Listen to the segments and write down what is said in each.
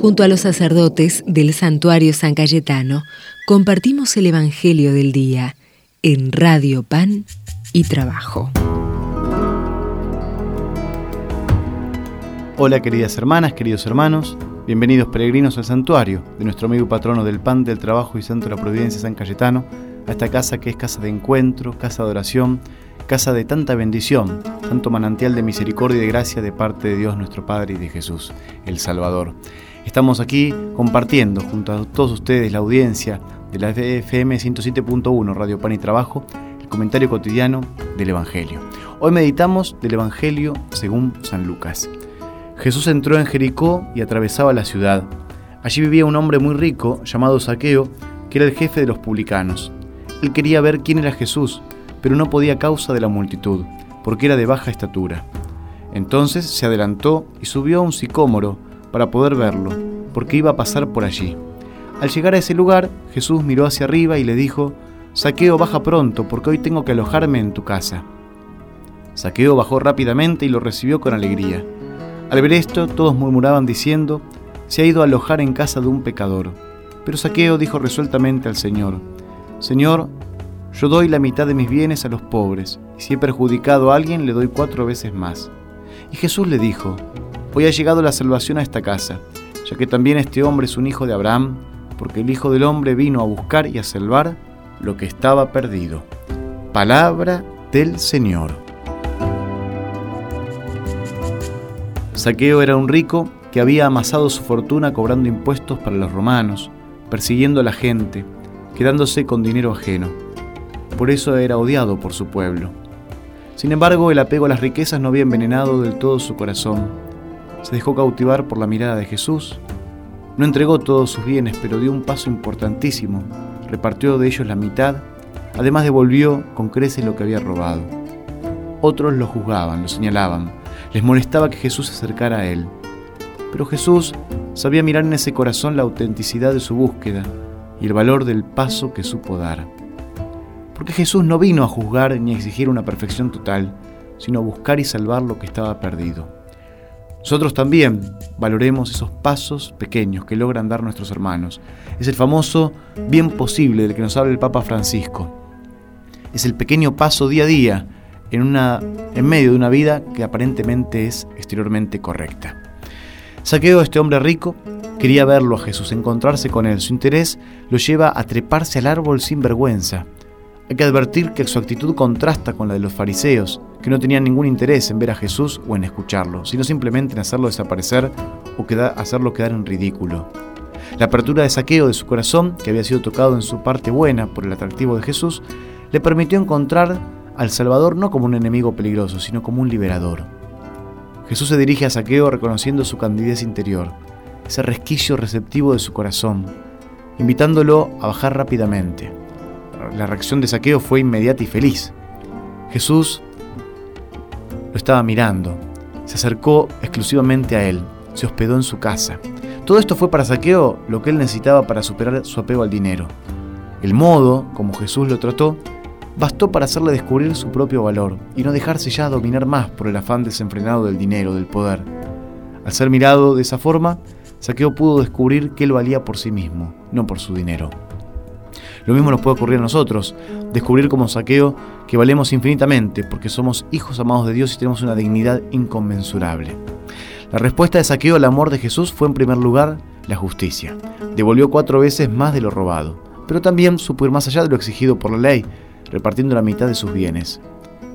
Junto a los sacerdotes del santuario San Cayetano, compartimos el Evangelio del Día en Radio Pan y Trabajo. Hola queridas hermanas, queridos hermanos, bienvenidos peregrinos al santuario de nuestro amigo patrono del pan, del trabajo y santo de la providencia San Cayetano, a esta casa que es casa de encuentro, casa de oración, casa de tanta bendición, tanto manantial de misericordia y de gracia de parte de Dios nuestro Padre y de Jesús, el Salvador. Estamos aquí compartiendo junto a todos ustedes, la audiencia de la FM 107.1 Radio Pan y Trabajo, el comentario cotidiano del Evangelio. Hoy meditamos del Evangelio según San Lucas. Jesús entró en Jericó y atravesaba la ciudad. Allí vivía un hombre muy rico llamado Saqueo, que era el jefe de los publicanos. Él quería ver quién era Jesús, pero no podía a causa de la multitud, porque era de baja estatura. Entonces se adelantó y subió a un sicómoro para poder verlo, porque iba a pasar por allí. Al llegar a ese lugar, Jesús miró hacia arriba y le dijo, Saqueo, baja pronto, porque hoy tengo que alojarme en tu casa. Saqueo bajó rápidamente y lo recibió con alegría. Al ver esto, todos murmuraban diciendo, se ha ido a alojar en casa de un pecador. Pero Saqueo dijo resueltamente al Señor, Señor, yo doy la mitad de mis bienes a los pobres, y si he perjudicado a alguien le doy cuatro veces más. Y Jesús le dijo, Hoy ha llegado la salvación a esta casa, ya que también este hombre es un hijo de Abraham, porque el Hijo del Hombre vino a buscar y a salvar lo que estaba perdido. Palabra del Señor. Saqueo era un rico que había amasado su fortuna cobrando impuestos para los romanos, persiguiendo a la gente, quedándose con dinero ajeno. Por eso era odiado por su pueblo. Sin embargo, el apego a las riquezas no había envenenado del todo su corazón. Se dejó cautivar por la mirada de Jesús. No entregó todos sus bienes, pero dio un paso importantísimo. Repartió de ellos la mitad. Además devolvió con creces lo que había robado. Otros lo juzgaban, lo señalaban. Les molestaba que Jesús se acercara a él. Pero Jesús sabía mirar en ese corazón la autenticidad de su búsqueda y el valor del paso que supo dar. Porque Jesús no vino a juzgar ni a exigir una perfección total, sino a buscar y salvar lo que estaba perdido. Nosotros también valoremos esos pasos pequeños que logran dar nuestros hermanos. Es el famoso bien posible del que nos habla el Papa Francisco. Es el pequeño paso día a día en, una, en medio de una vida que aparentemente es exteriormente correcta. Saqueo, este hombre rico, quería verlo a Jesús, encontrarse con él. Su interés lo lleva a treparse al árbol sin vergüenza. Hay que advertir que su actitud contrasta con la de los fariseos, que no tenían ningún interés en ver a Jesús o en escucharlo, sino simplemente en hacerlo desaparecer o hacerlo quedar en ridículo. La apertura de saqueo de su corazón, que había sido tocado en su parte buena por el atractivo de Jesús, le permitió encontrar al Salvador no como un enemigo peligroso, sino como un liberador. Jesús se dirige a Saqueo reconociendo su candidez interior, ese resquicio receptivo de su corazón, invitándolo a bajar rápidamente. La reacción de Saqueo fue inmediata y feliz. Jesús lo estaba mirando, se acercó exclusivamente a él, se hospedó en su casa. Todo esto fue para Saqueo lo que él necesitaba para superar su apego al dinero. El modo como Jesús lo trató bastó para hacerle descubrir su propio valor y no dejarse ya dominar más por el afán desenfrenado del dinero, del poder. Al ser mirado de esa forma, Saqueo pudo descubrir que él valía por sí mismo, no por su dinero. Lo mismo nos puede ocurrir a nosotros, descubrir como Saqueo que valemos infinitamente porque somos hijos amados de Dios y tenemos una dignidad inconmensurable. La respuesta de Saqueo al amor de Jesús fue en primer lugar la justicia. Devolvió cuatro veces más de lo robado, pero también supo ir más allá de lo exigido por la ley, repartiendo la mitad de sus bienes.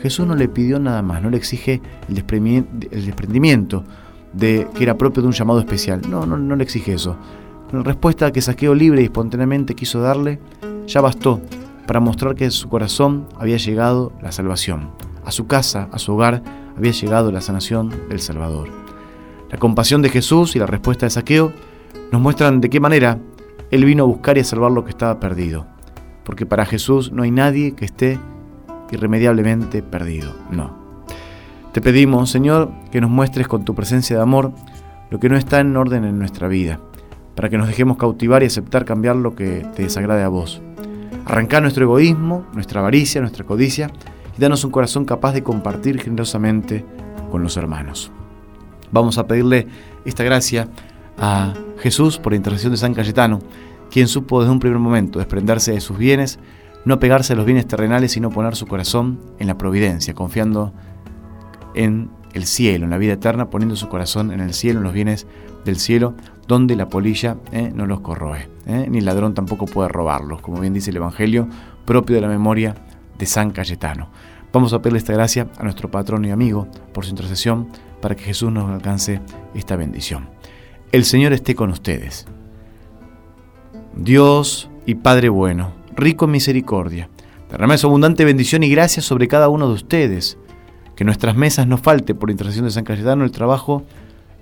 Jesús no le pidió nada más, no le exige el desprendimiento de que era propio de un llamado especial. No, no, no le exige eso. La respuesta que Saqueo libre y espontáneamente quiso darle ya bastó para mostrar que en su corazón había llegado la salvación. A su casa, a su hogar, había llegado la sanación del Salvador. La compasión de Jesús y la respuesta de Saqueo nos muestran de qué manera Él vino a buscar y a salvar lo que estaba perdido porque para Jesús no hay nadie que esté irremediablemente perdido, no. Te pedimos, Señor, que nos muestres con tu presencia de amor lo que no está en orden en nuestra vida, para que nos dejemos cautivar y aceptar cambiar lo que te desagrade a vos. Arrancar nuestro egoísmo, nuestra avaricia, nuestra codicia y danos un corazón capaz de compartir generosamente con los hermanos. Vamos a pedirle esta gracia a Jesús, por intercesión de San Cayetano, quien supo desde un primer momento desprenderse de sus bienes, no pegarse a los bienes terrenales, sino poner su corazón en la providencia, confiando en el cielo, en la vida eterna, poniendo su corazón en el cielo, en los bienes del cielo, donde la polilla eh, no los corroe, eh, ni el ladrón tampoco puede robarlos, como bien dice el Evangelio, propio de la memoria de San Cayetano. Vamos a pedirle esta gracia a nuestro patrón y amigo por su intercesión para que Jesús nos alcance esta bendición. El Señor esté con ustedes. Dios y Padre bueno, rico en misericordia, derrame su abundante bendición y gracia sobre cada uno de ustedes. Que nuestras mesas no falte por intercesión de San Cayetano el trabajo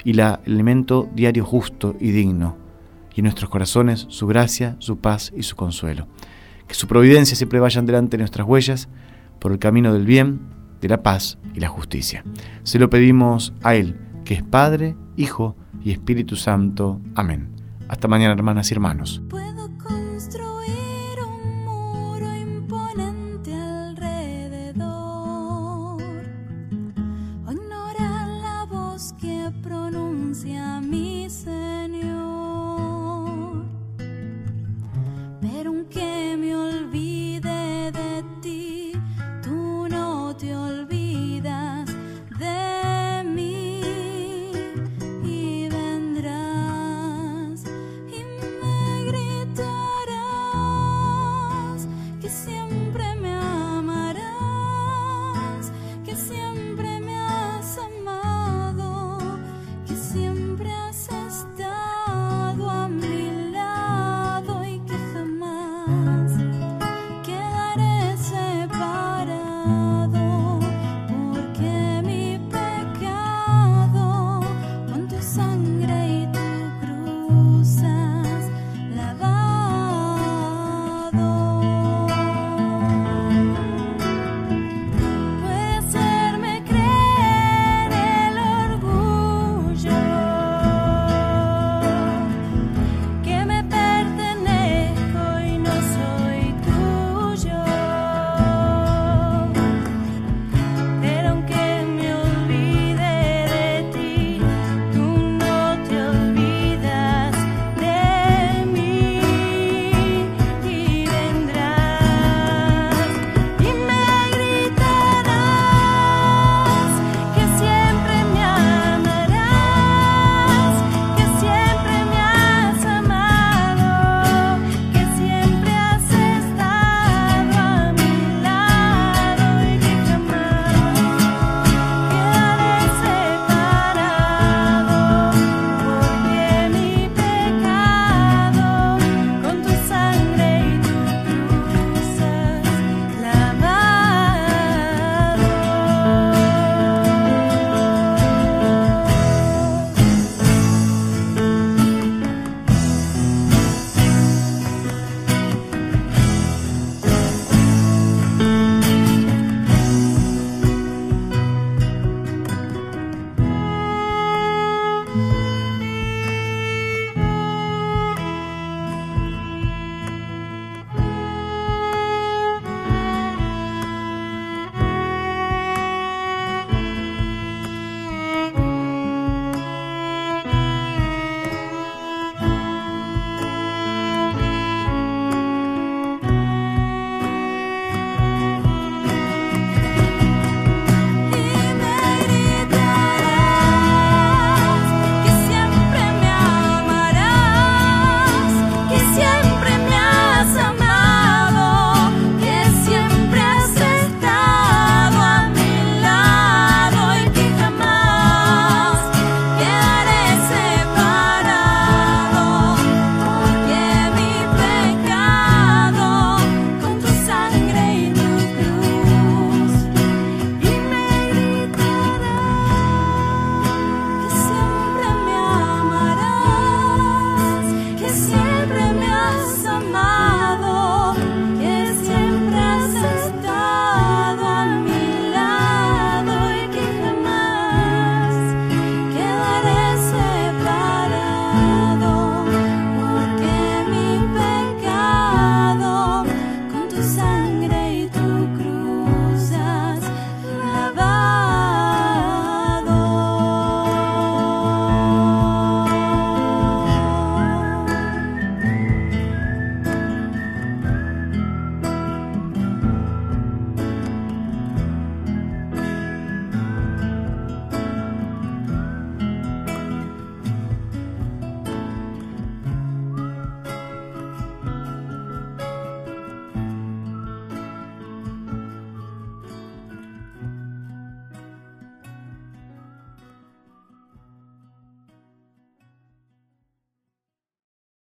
y el alimento diario justo y digno, y en nuestros corazones su gracia, su paz y su consuelo. Que su providencia siempre vayan delante de nuestras huellas por el camino del bien, de la paz y la justicia. Se lo pedimos a Él, que es Padre, Hijo y Espíritu Santo. Amén. Hasta mañana, hermanas y hermanos. listen.